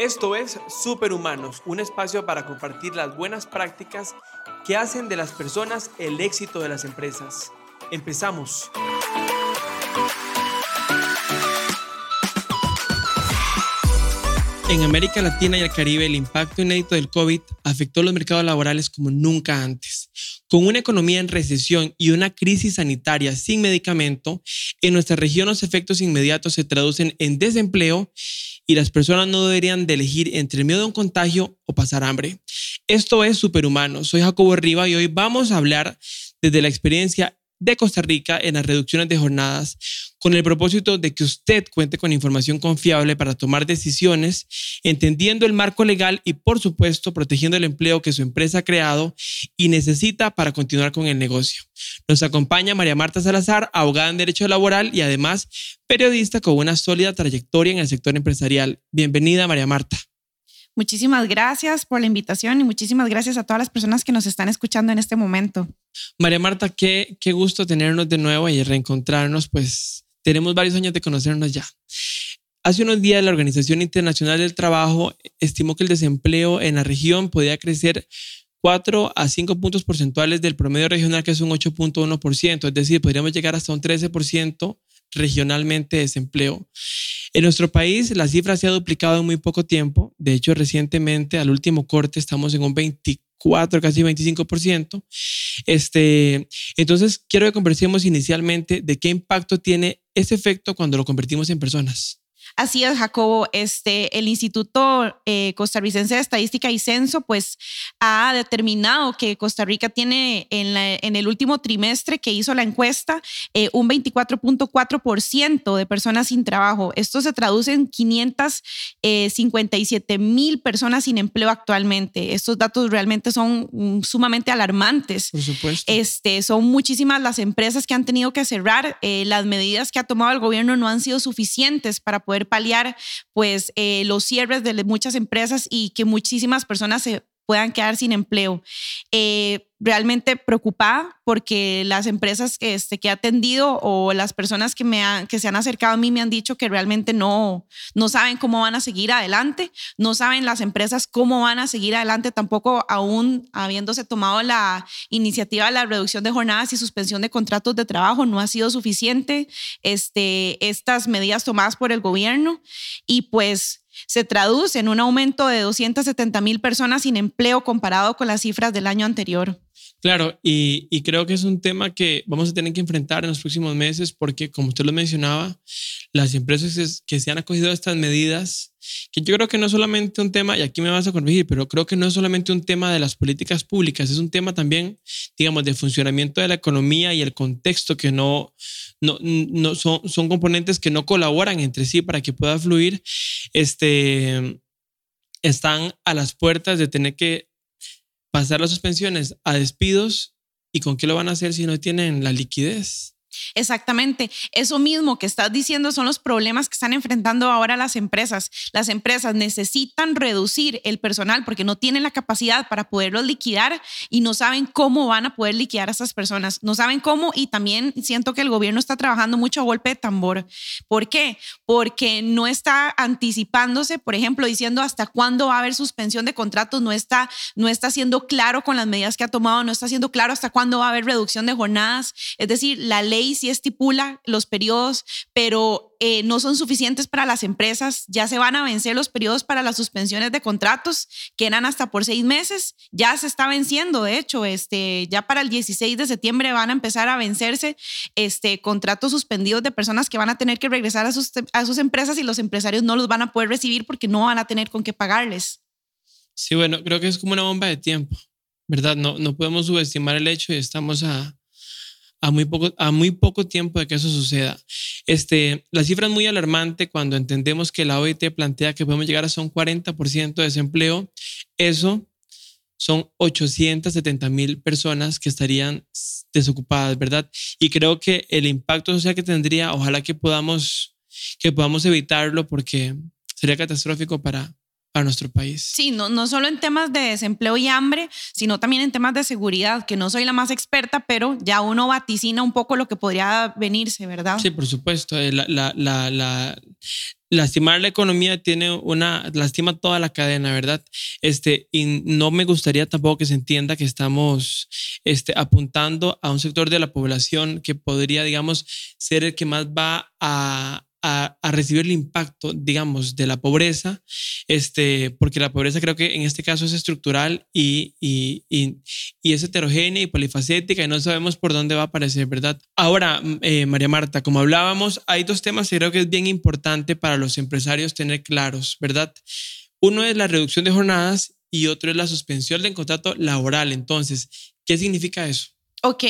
Esto es Superhumanos, un espacio para compartir las buenas prácticas que hacen de las personas el éxito de las empresas. Empezamos. En América Latina y el Caribe, el impacto inédito del COVID afectó los mercados laborales como nunca antes. Con una economía en recesión y una crisis sanitaria sin medicamento, en nuestra región los efectos inmediatos se traducen en desempleo y las personas no deberían de elegir entre el miedo a un contagio o pasar hambre. Esto es Superhumano. Soy Jacobo Riva y hoy vamos a hablar desde la experiencia de Costa Rica en las reducciones de jornadas con el propósito de que usted cuente con información confiable para tomar decisiones, entendiendo el marco legal y, por supuesto, protegiendo el empleo que su empresa ha creado y necesita para continuar con el negocio. Nos acompaña María Marta Salazar, abogada en Derecho Laboral y además periodista con una sólida trayectoria en el sector empresarial. Bienvenida, María Marta. Muchísimas gracias por la invitación y muchísimas gracias a todas las personas que nos están escuchando en este momento. María Marta, qué, qué gusto tenernos de nuevo y reencontrarnos, pues tenemos varios años de conocernos ya. Hace unos días la Organización Internacional del Trabajo estimó que el desempleo en la región podía crecer 4 a 5 puntos porcentuales del promedio regional, que es un 8.1%, es decir, podríamos llegar hasta un 13% regionalmente de desempleo. En nuestro país la cifra se ha duplicado en muy poco tiempo. De hecho, recientemente al último corte estamos en un 24, casi 25%. Este, entonces, quiero que conversemos inicialmente de qué impacto tiene ese efecto cuando lo convertimos en personas. Así es, Jacobo. Este, el Instituto eh, Costarricense de Estadística y Censo, pues, ha determinado que Costa Rica tiene en, en el último trimestre que hizo la encuesta eh, un 24.4% de personas sin trabajo. Esto se traduce en 557 eh, mil personas sin empleo actualmente. Estos datos realmente son mm, sumamente alarmantes. Por supuesto. Este, son muchísimas las empresas que han tenido que cerrar. las medidas que ha tomado el gobierno no han sido suficientes para poder paliar pues eh, los cierres de muchas empresas y que muchísimas personas se puedan quedar sin empleo. Eh, realmente preocupada porque las empresas que, este, que he atendido o las personas que, me que se han acercado a mí me han dicho que realmente no, no saben cómo van a seguir adelante, no saben las empresas cómo van a seguir adelante, tampoco aún habiéndose tomado la iniciativa de la reducción de jornadas y suspensión de contratos de trabajo, no ha sido suficiente este, estas medidas tomadas por el gobierno y pues se traduce en un aumento de 270 mil personas sin empleo comparado con las cifras del año anterior. Claro, y, creo que es un tema que vamos a tener que enfrentar en los próximos meses porque, como usted lo mencionaba, las empresas que se han acogido a estas medidas, que yo creo que no es solamente un tema, y aquí me vas a corregir, pero creo que no es solamente un tema de las políticas públicas, es un tema también, digamos, de funcionamiento de la economía y el contexto que no, no, no son, son componentes que no colaboran entre sí para que pueda fluir, este, están a las puertas de tener que pasar las suspensiones a despidos y con qué lo van a hacer si no tienen la liquidez. Exactamente. Eso mismo que estás diciendo son los problemas que están enfrentando ahora las empresas. Las empresas necesitan reducir el personal porque no tienen la capacidad para poderlos liquidar y no saben cómo van a poder liquidar a esas personas. No saben cómo y también siento que el gobierno está trabajando mucho a golpe de tambor. ¿Por qué? Porque no está anticipándose, por ejemplo, diciendo hasta cuándo va a haber suspensión de contratos, no está, no está siendo claro con las medidas que ha tomado, no está siendo claro hasta cuándo va a haber reducción de jornadas. Es decir, la ley sí estipula los periodos, pero eh, no son suficientes para las empresas. Ya se van a vencer los periodos para las suspensiones de contratos, que eran hasta por seis meses. Ya se está venciendo, de hecho, este, ya para el 16 de septiembre van a empezar a vencerse este, contratos suspendidos de personas que van a tener que regresar a sus, a sus empresas y los empresarios no los van a poder recibir porque no van a tener con qué pagarles. Sí, bueno, creo que es como una bomba de tiempo, ¿verdad? No, no podemos subestimar el hecho y estamos a, a muy poco, a muy poco tiempo de que eso suceda. Este, la cifra es muy alarmante cuando entendemos que la OIT plantea que podemos llegar a un 40% de desempleo. Eso son 870 mil personas que estarían desocupadas, ¿verdad? Y creo que el impacto social que tendría, ojalá que podamos, que podamos evitarlo porque sería catastrófico para, para nuestro país. Sí, no, no solo en temas de desempleo y hambre, sino también en temas de seguridad, que no soy la más experta, pero ya uno vaticina un poco lo que podría venirse, ¿verdad? Sí, por supuesto. Eh, la, la, la, lastimar la economía tiene una, lastima toda la cadena, ¿verdad? Este, y no me gustaría tampoco que se entienda que estamos este, apuntando a un sector de la población que podría, digamos, ser el que más va a, a, recibir el impacto, digamos, de la pobreza, este, porque la pobreza creo que en este caso es estructural y, y, y, es heterogénea y polifacética y no sabemos por dónde va a aparecer, ¿verdad? Ahora, eh, María Marta, como hablábamos, hay dos temas que creo que es bien importante para los empresarios tener claros, ¿verdad? Uno es la reducción de jornadas y otro es la suspensión del contrato laboral. Entonces, ¿qué significa eso? Ok,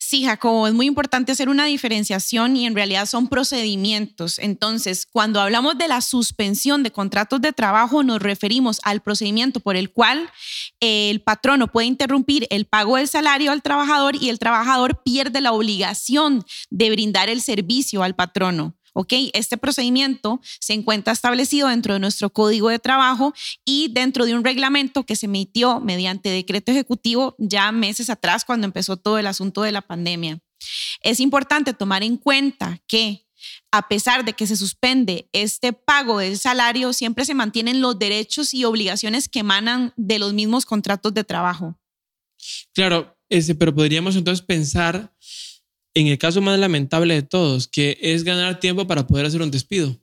sí, Jacobo, es muy importante hacer una diferenciación y en realidad son procedimientos. Entonces, cuando hablamos de la suspensión de contratos de trabajo, nos referimos al procedimiento por el cual el patrono puede interrumpir el pago del salario al trabajador y el trabajador pierde la obligación de brindar el servicio al patrono. ¿Ok? Este procedimiento se encuentra establecido dentro de nuestro código de trabajo y dentro de un reglamento que se emitió mediante decreto ejecutivo ya meses atrás cuando empezó todo el asunto de la pandemia. Es importante tomar en cuenta que a pesar de que se suspende este pago del salario, siempre se mantienen los derechos y obligaciones que emanan de los mismos contratos de trabajo. Claro, ese, pero podríamos entonces pensar en el caso más lamentable de todos, que es ganar tiempo para poder hacer un despido?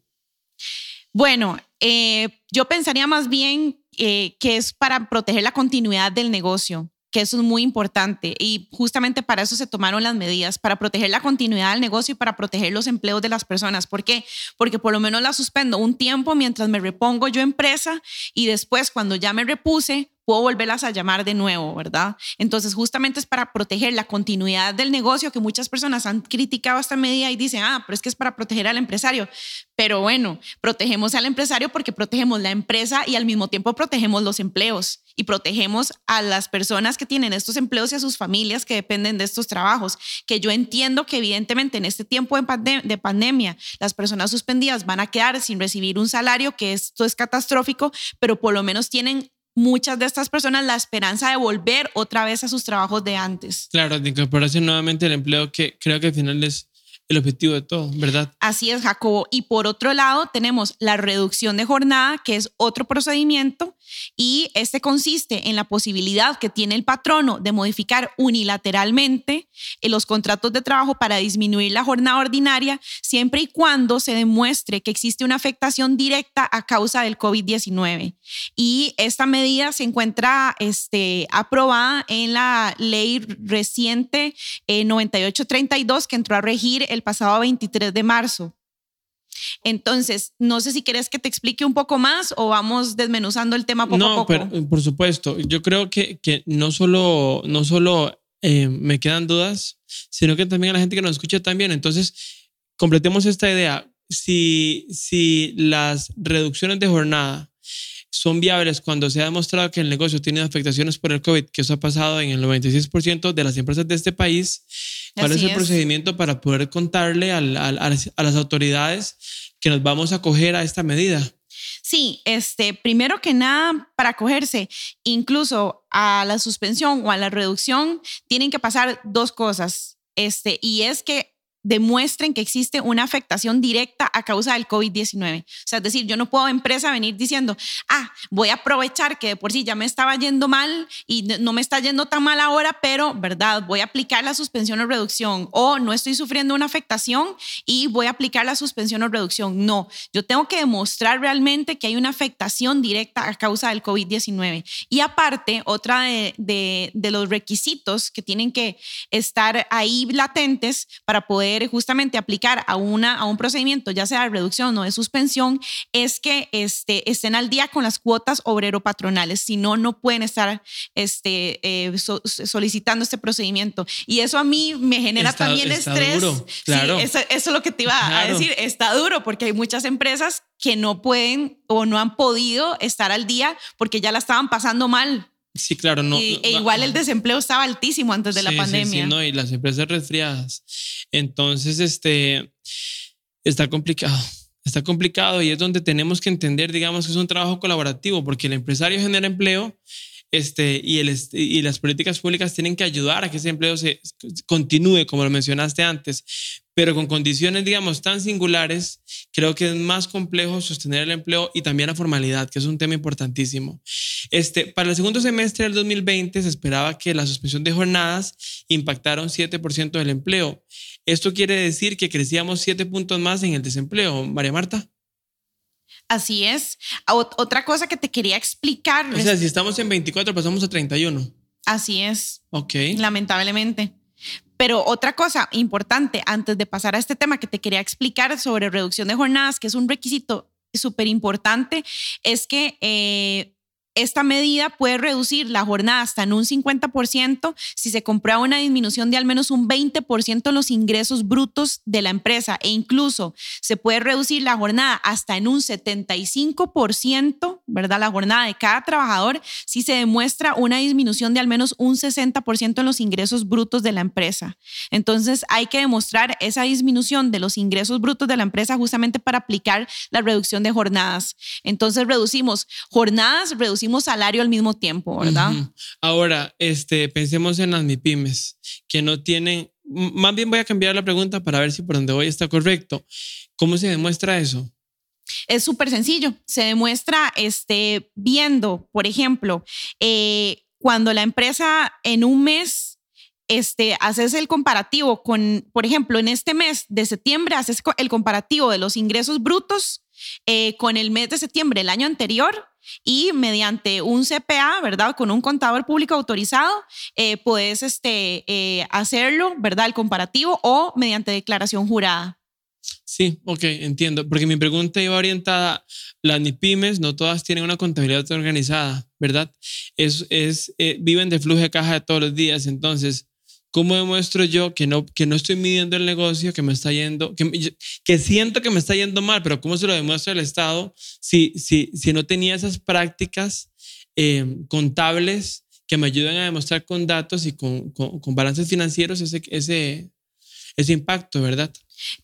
Bueno, eh, yo pensaría más bien eh, que es para proteger la continuidad del negocio que eso es muy importante y justamente para eso se tomaron las medidas, para proteger la continuidad del negocio y para proteger los empleos de las personas. ¿Por qué? Porque por lo menos la suspendo un tiempo mientras me repongo yo empresa y después cuando ya me repuse, puedo volverlas a llamar de nuevo, ¿verdad? Entonces, justamente es para proteger la continuidad del negocio que muchas personas han criticado esta medida y dicen, ah, pero es que es para proteger al empresario. Pero bueno, protegemos al empresario porque protegemos la empresa y al mismo tiempo protegemos los empleos y protegemos a las personas que tienen estos empleos y a sus familias que dependen de estos trabajos. Que yo entiendo que evidentemente en este tiempo de, de pandemia las personas suspendidas van a quedar sin recibir un salario, que esto es catastrófico, pero por lo menos tienen muchas de estas personas la esperanza de volver otra vez a sus trabajos de antes. Claro, de incorporarse nuevamente al empleo que creo que al final es el objetivo de todo, ¿verdad? Así es, Jacobo. Y por otro lado, tenemos la reducción de jornada, que es otro procedimiento, y este consiste en la posibilidad que tiene el patrono de modificar unilateralmente eh, los contratos de trabajo para disminuir la jornada ordinaria, siempre y cuando se demuestre que existe una afectación directa a causa del COVID-19. Y esta medida se encuentra este, aprobada en la ley reciente 9832 eh, que entró a regir el pasado 23 de marzo. Entonces, no sé si quieres que te explique un poco más o vamos desmenuzando el tema poco a poco. No, eh, por supuesto. Yo creo que, que no solo, no solo eh, me quedan dudas, sino que también a la gente que nos escucha también. Entonces, completemos esta idea. Si, si las reducciones de jornada son viables cuando se ha demostrado que el negocio tiene afectaciones por el COVID, que eso ha pasado en el 96% de las empresas de este país, ¿Cuál es el procedimiento para poder contarle a, las autoridades que nos vamos a acoger a esta medida? Sí, este, primero que nada, para acogerse incluso a la suspensión o a la reducción, tienen que pasar dos cosas. Este, y es que demuestren que existe una afectación directa a causa del COVID-19. O sea, es decir, yo no puedo empresa venir diciendo, ah, voy a aprovechar que de por sí ya me estaba yendo mal y no me está yendo tan mal ahora, pero, ¿verdad? Voy a aplicar la suspensión o reducción o no estoy sufriendo una afectación y voy a aplicar la suspensión o reducción. No, yo tengo que demostrar realmente que hay una afectación directa a causa del COVID-19. Y aparte, otra de, de, de los requisitos que tienen que estar ahí latentes para poder justamente aplicar a, una, a un procedimiento, ya sea de reducción o de suspensión, es que este, estén al día con las cuotas obrero-patronales. Si no, no pueden estar este, eh, solicitando este procedimiento. Y eso a mí me genera también estrés. claro. eso, es lo que te iba a decir. Está duro porque hay muchas empresas que no pueden o no han podido estar al día porque ya la estaban pasando mal Sí, claro, no. e igual el desempleo estaba altísimo antes de la pandemia. Sí, no, y las empresas resfriadas. Entonces, este, está complicado. Está complicado y es donde tenemos que entender, digamos, que es un trabajo colaborativo, porque el empresario genera empleo, este, y, el, y las políticas públicas tienen que ayudar a que ese empleo se continúe, como lo mencionaste antes, pero con condiciones, digamos, tan singulares, creo que es más complejo sostener el empleo y también la formalidad, que es un tema importantísimo. Este, para el segundo semestre del 2020 se esperaba que la suspensión de jornadas impactara un 7% del empleo. Esto quiere decir que crecíamos 7 puntos más en el desempleo. María Marta. Así es. Otra cosa que te quería explicar. O sea, si estamos en 24, pasamos a 31. Así es. Ok. Lamentablemente. Pero otra cosa importante antes de pasar a este tema que te quería explicar sobre reducción de jornadas, que es un requisito súper importante, es que eh, esta medida puede reducir la jornada hasta en un 50% si se comprueba una disminución de al menos un 20% en los ingresos brutos de la empresa e incluso se puede reducir la jornada hasta en un 75%, ¿verdad? La jornada de cada trabajador si se demuestra una disminución de al menos un 60% en los ingresos brutos de la empresa. Entonces hay que demostrar esa disminución de los ingresos brutos de la empresa justamente para aplicar la reducción de jornadas. Entonces reducimos jornadas, reducimos salario al mismo tiempo, ¿verdad? Ahora, este, pensemos en las MIPIMES, que no tienen, más bien voy a cambiar la pregunta para ver si por donde voy está correcto. ¿Cómo se demuestra eso? Es súper sencillo. Se demuestra este, viendo, por ejemplo, eh, cuando la empresa en un mes este, haces el comparativo con, por ejemplo, en este mes de septiembre, haces el comparativo de los ingresos brutos eh, con el mes de septiembre del año anterior y mediante un CPA, ¿verdad? Con un contador público autorizado, eh, puedes este, eh, hacerlo, ¿verdad? El comparativo o mediante declaración jurada. Sí, ok, entiendo. Porque mi pregunta iba orientada, las NIPIMES no todas tienen una contabilidad organizada, ¿verdad? Es, es, eh, viven de flujo de caja de todos los días. Entonces, ¿Cómo demuestro yo que no, que no estoy midiendo el negocio, que me está yendo, que, que siento que me está yendo mal, pero cómo se lo demuestra el Estado si, si, si no tenía esas prácticas eh, contables que me ayuden a demostrar con datos y con, con, con balances financieros ese, ese, ese impacto, ¿verdad?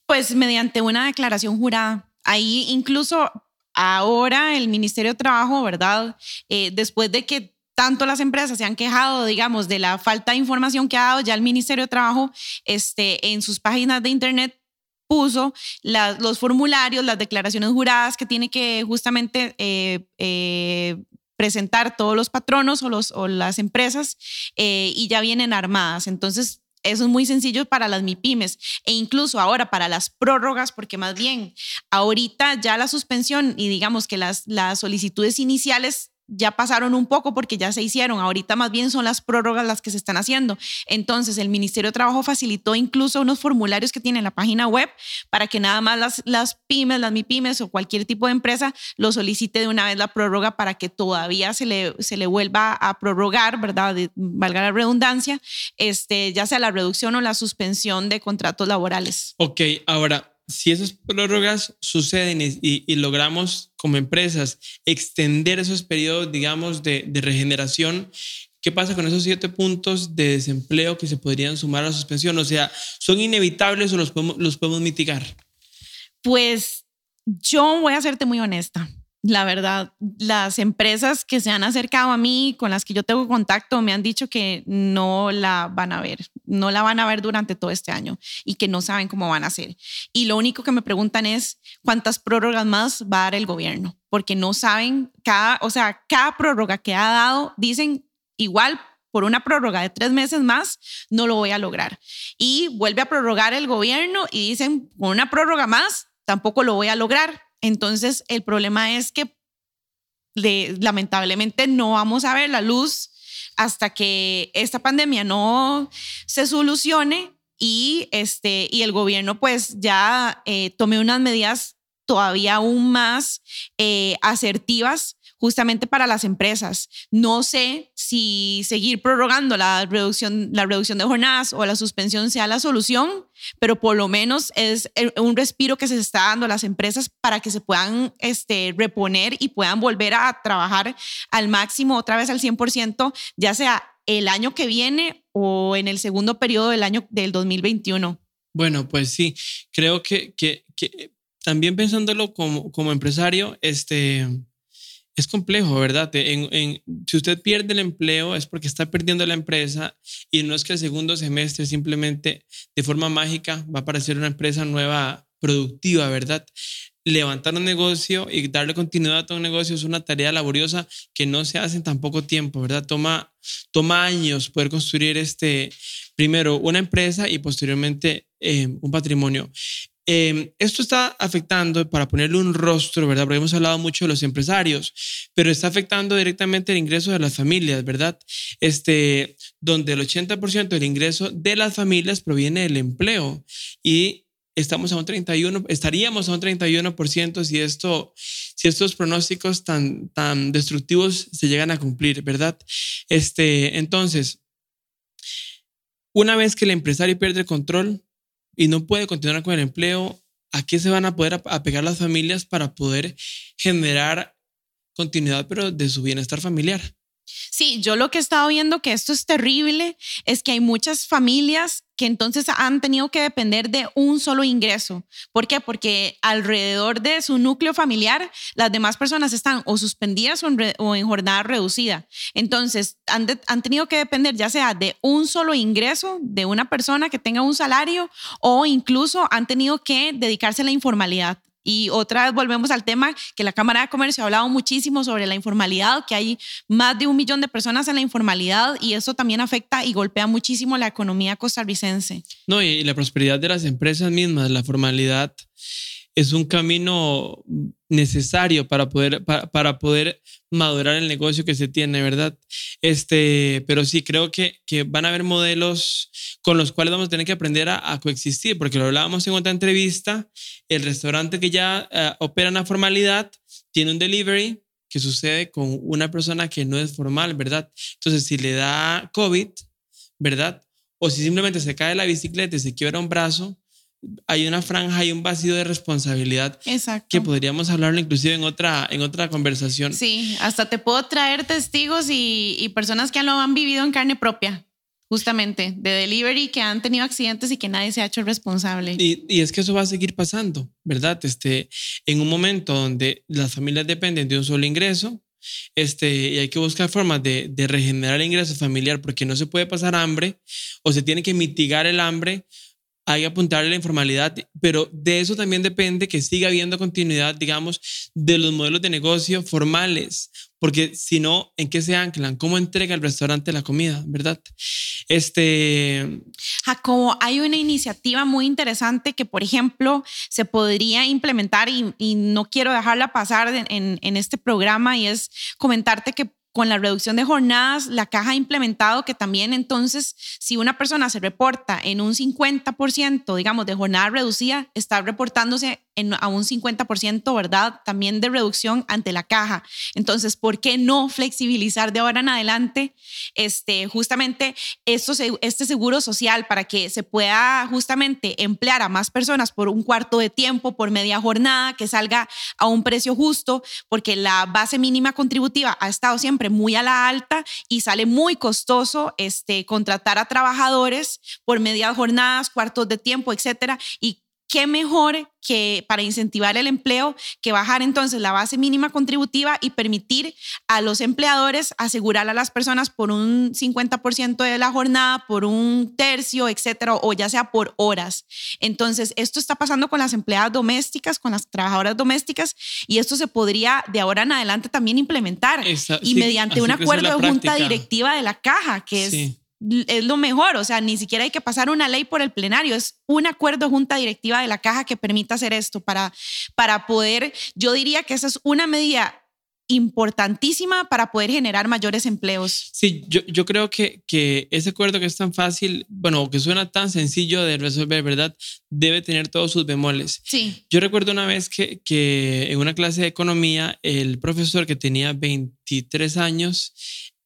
Pues mediante una declaración jurada. Ahí incluso ahora el Ministerio de Trabajo, ¿verdad? Eh, después de que tanto las empresas se han quejado, digamos, de la falta de información que ha dado ya el Ministerio de Trabajo este, en sus páginas de Internet puso los formularios, las declaraciones juradas que tiene que justamente eh, eh, presentar todos los patronos o, los, o las empresas eh, y ya vienen armadas. Entonces, eso es muy sencillo para las MIPIMES e incluso ahora para las prórrogas, porque más bien ahorita ya la suspensión y digamos que las, las solicitudes iniciales ya pasaron un poco porque ya se hicieron. Ahorita más bien son las prórrogas las que se están haciendo. Entonces, el Ministerio de Trabajo facilitó incluso unos formularios que tiene en la página web para que nada más las, pymes, las MIPYMES o cualquier tipo de empresa lo solicite de una vez la prórroga para que todavía se le, se le vuelva a prorrogar, ¿verdad? valga la redundancia, este, ya sea la reducción o la suspensión de contratos laborales. Ok, ahora si esas prórrogas suceden y, logramos como empresas extender esos periodos, digamos, de, regeneración, ¿qué pasa con esos siete puntos de desempleo que se podrían sumar a la suspensión? O sea, ¿son inevitables o los podemos, los podemos mitigar? Pues yo voy a serte muy honesta la verdad, las empresas que se han acercado a mí, con las que yo tengo contacto, me han dicho que no la van a ver, no la van a ver durante todo este año y que no saben cómo van a hacer. Y lo único que me preguntan es cuántas prórrogas más va a dar el gobierno, porque no saben, cada, o sea, cada prórroga que ha dado, dicen igual por una prórroga de tres meses más, no lo voy a lograr. Y vuelve a prorrogar el gobierno y dicen, con una prórroga más, tampoco lo voy a lograr entonces, el problema es que lamentablemente no vamos a ver la luz hasta que esta pandemia no se solucione y, este, y el gobierno pues ya eh, tome unas medidas todavía aún más eh, asertivas justamente para las empresas. No sé si seguir prorrogando la reducción, la reducción de jornadas o la suspensión sea la solución, pero por lo menos es un respiro que se está dando a las empresas para que se puedan este, reponer y puedan volver a trabajar al máximo, otra vez al 100%, ya sea el año que viene o en el segundo periodo del año del 2021. Bueno, pues sí, creo que, que, que también pensándolo como, como empresario, este, es complejo, ¿verdad? Si usted pierde el empleo es porque está perdiendo la empresa y no es que el segundo semestre simplemente de forma mágica va a aparecer una empresa nueva productiva, ¿verdad? Levantar un negocio y darle continuidad a todo un negocio es una tarea laboriosa que no se hace en tan poco tiempo, ¿verdad? Toma, toma años poder construir este, primero una empresa y posteriormente eh, un patrimonio. Em, esto está afectando, para ponerle un rostro, ¿verdad? Porque hemos hablado mucho de los empresarios, pero está afectando directamente el ingreso de las familias, ¿verdad? Este, donde el 80% del ingreso de las familias proviene del empleo y estamos a un 31, estaríamos a un 31% si, esto, si estos pronósticos tan, tan destructivos se llegan a cumplir, ¿verdad? Este, entonces, una vez que el empresario pierde el control, y no puede continuar con el empleo, ¿a qué se van a poder apegar las familias para poder generar continuidad, pero de su bienestar familiar? Sí, yo lo que he estado viendo que esto es terrible es que hay muchas familias que entonces han tenido que depender de un solo ingreso. ¿Por qué? Porque alrededor de su núcleo familiar las demás personas están o suspendidas o en, jornada reducida. Entonces han, han tenido que depender ya sea de un solo ingreso de una persona que tenga un salario o incluso han tenido que dedicarse a la informalidad. Y otra vez volvemos al tema que la Cámara de Comercio ha hablado muchísimo sobre la informalidad, que hay más de un millón de personas en la informalidad y eso también afecta y golpea muchísimo la economía costarricense. No, y la prosperidad de las empresas mismas, la formalidad es un camino necesario para poder, para, poder madurar el negocio que se tiene, ¿verdad? Este, pero sí, creo que, que van a haber modelos con los cuales vamos a tener que aprender a, coexistir, porque lo hablábamos en otra entrevista, el restaurante que ya uh, opera en la formalidad tiene un delivery que sucede con una persona que no es formal, ¿verdad? Entonces, si le da COVID, ¿verdad? O si simplemente se cae la bicicleta y se quiebra un brazo, hay una franja, hay un vacío de responsabilidad Exacto. que podríamos hablarlo inclusive en otra, en otra conversación. Sí, hasta te puedo traer testigos y, y personas que lo han vivido en carne propia, justamente, de delivery, que han tenido accidentes y que nadie se ha hecho responsable. Y, y, es que eso va a seguir pasando, ¿verdad? Este, en un momento donde las familias dependen de un solo ingreso, este, y hay que buscar formas de, de regenerar el ingreso familiar porque no se puede pasar hambre o se tiene que mitigar el hambre hay que apuntarle a la informalidad, pero de eso también depende que siga habiendo continuidad, digamos, de los modelos de negocio formales, porque si no, ¿en qué se anclan? ¿Cómo entrega el restaurante la comida, verdad? Este... Jacobo, hay una iniciativa muy interesante que, por ejemplo, se podría implementar y, y no quiero dejarla pasar en, en este programa y es comentarte que con la reducción de jornadas, la caja ha implementado que también entonces, si una persona se reporta en un 50%, digamos, de jornada reducida, está reportándose a un 50%, ¿verdad? También de reducción ante la caja. Entonces, ¿por qué no flexibilizar de ahora en adelante este, justamente esto, este seguro social para que se pueda justamente emplear a más personas por un cuarto de tiempo, por media jornada, que salga a un precio justo, porque la base mínima contributiva ha estado siempre muy a la alta y sale muy costoso este, contratar a trabajadores por medias jornadas, cuartos de tiempo, etcétera, y qué mejor que para incentivar el empleo que bajar entonces la base mínima contributiva y permitir a los empleadores asegurar a las personas por un 50% de la jornada, por un tercio, etcétera, o ya sea por horas. Entonces, esto está pasando con las empleadas domésticas, con las trabajadoras domésticas y esto se podría de ahora en adelante también implementar y mediante un acuerdo de junta directiva de la caja, que es es lo mejor, o sea, ni siquiera hay que pasar una ley por el plenario, es un acuerdo junta directiva de la caja que permita hacer esto para, para poder, yo diría que esa es una medida importantísima para poder generar mayores empleos. Sí, yo, yo creo que, que ese acuerdo que es tan fácil, bueno, que suena tan sencillo de resolver, ¿verdad? Debe tener todos sus bemoles. Sí. Yo recuerdo una vez que, que en una clase de economía, el profesor que tenía 23 años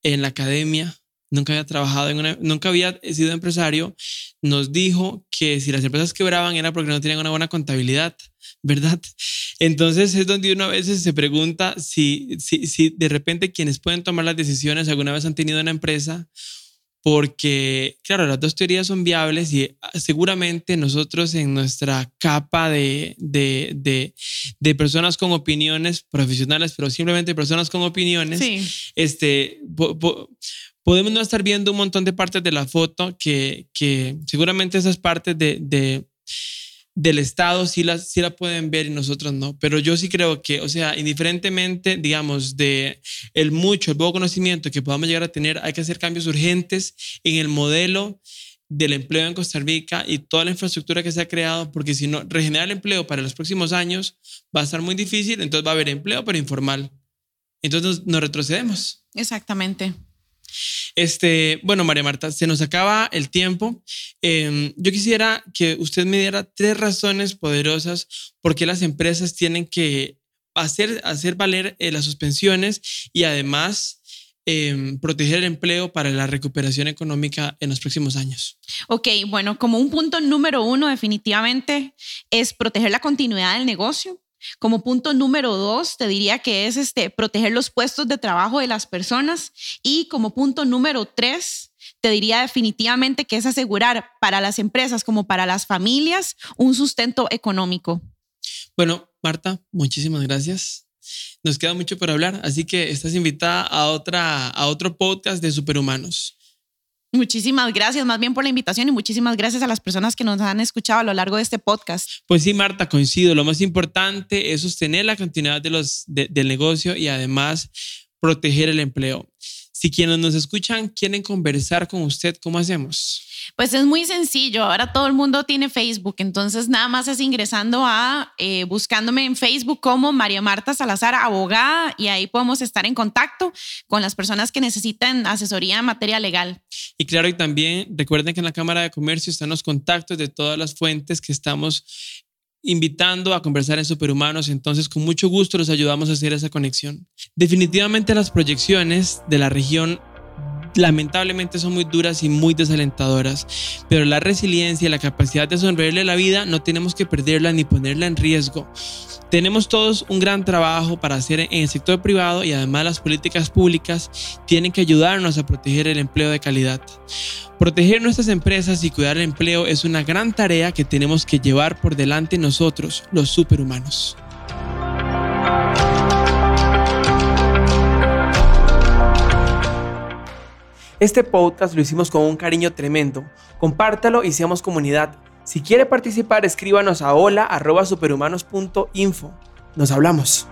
en la academia, nunca había trabajado en una, nunca había sido empresario, nos dijo que si las empresas quebraban era porque no tenían una buena contabilidad, ¿verdad? Entonces es donde uno a veces se pregunta si, si, si de repente quienes pueden tomar las decisiones alguna vez han tenido una empresa porque, claro, las dos teorías son viables y ah, seguramente nosotros en nuestra capa de, de, de, personas con opiniones profesionales, pero simplemente personas con opiniones, este, podemos no estar viendo un montón de partes de la foto que, que seguramente esas partes de, de del Estado sí la, sí la pueden ver y nosotros no. Pero yo sí creo que, o sea, indiferentemente, digamos, de el mucho, el poco conocimiento que podamos llegar a tener, hay que hacer cambios urgentes en el modelo del empleo en Costa Rica y toda la infraestructura que se ha creado, porque si no, regenerar el empleo para los próximos años va a estar muy difícil, entonces va a haber empleo, pero informal. Entonces nos retrocedemos. Exactamente. Este, bueno, María Marta, se nos acaba el tiempo. Em, yo quisiera que usted me diera tres razones poderosas por qué las empresas tienen que hacer, hacer valer eh, las suspensiones y además em, proteger el empleo para la recuperación económica en los próximos años. Ok, bueno, como un punto número uno definitivamente es proteger la continuidad del negocio. Como punto número dos, te diría que es este, proteger los puestos de trabajo de las personas. Y como punto número tres, te diría definitivamente que es asegurar para las empresas como para las familias un sustento económico. Bueno, Marta, muchísimas gracias. Nos queda mucho por hablar, así que estás invitada a, otra, a otro podcast de Superhumanos. Muchísimas gracias más bien por la invitación y muchísimas gracias a las personas que nos han escuchado a lo largo de este podcast. Pues sí, Marta, coincido. Lo más importante es sostener la continuidad de los, del negocio y además proteger el empleo. Si quienes nos escuchan quieren conversar con usted, ¿cómo hacemos? Pues es muy sencillo. Ahora todo el mundo tiene Facebook, entonces nada más es ingresando a eh, buscándome en Facebook como María Marta Salazar, abogada, y ahí podemos estar en contacto con las personas que necesitan asesoría en materia legal. Y claro, y también recuerden que en la Cámara de Comercio están los contactos de todas las fuentes que estamos invitando a conversar en Superhumanos, entonces con mucho gusto los ayudamos a hacer esa conexión. Definitivamente las proyecciones de la región lamentablemente son muy duras y muy desalentadoras, pero la resiliencia y la capacidad de sonreírle la vida no tenemos que perderla ni ponerla en riesgo. Tenemos todos un gran trabajo para hacer en el sector privado y además las políticas públicas tienen que ayudarnos a proteger el empleo de calidad. Proteger nuestras empresas y cuidar el empleo es una gran tarea que tenemos que llevar por delante nosotros, los superhumanos. Este podcast lo hicimos con un cariño tremendo. Compártalo y seamos comunidad. Si quiere participar, escríbanos a hola.superhumanos.info. Nos hablamos.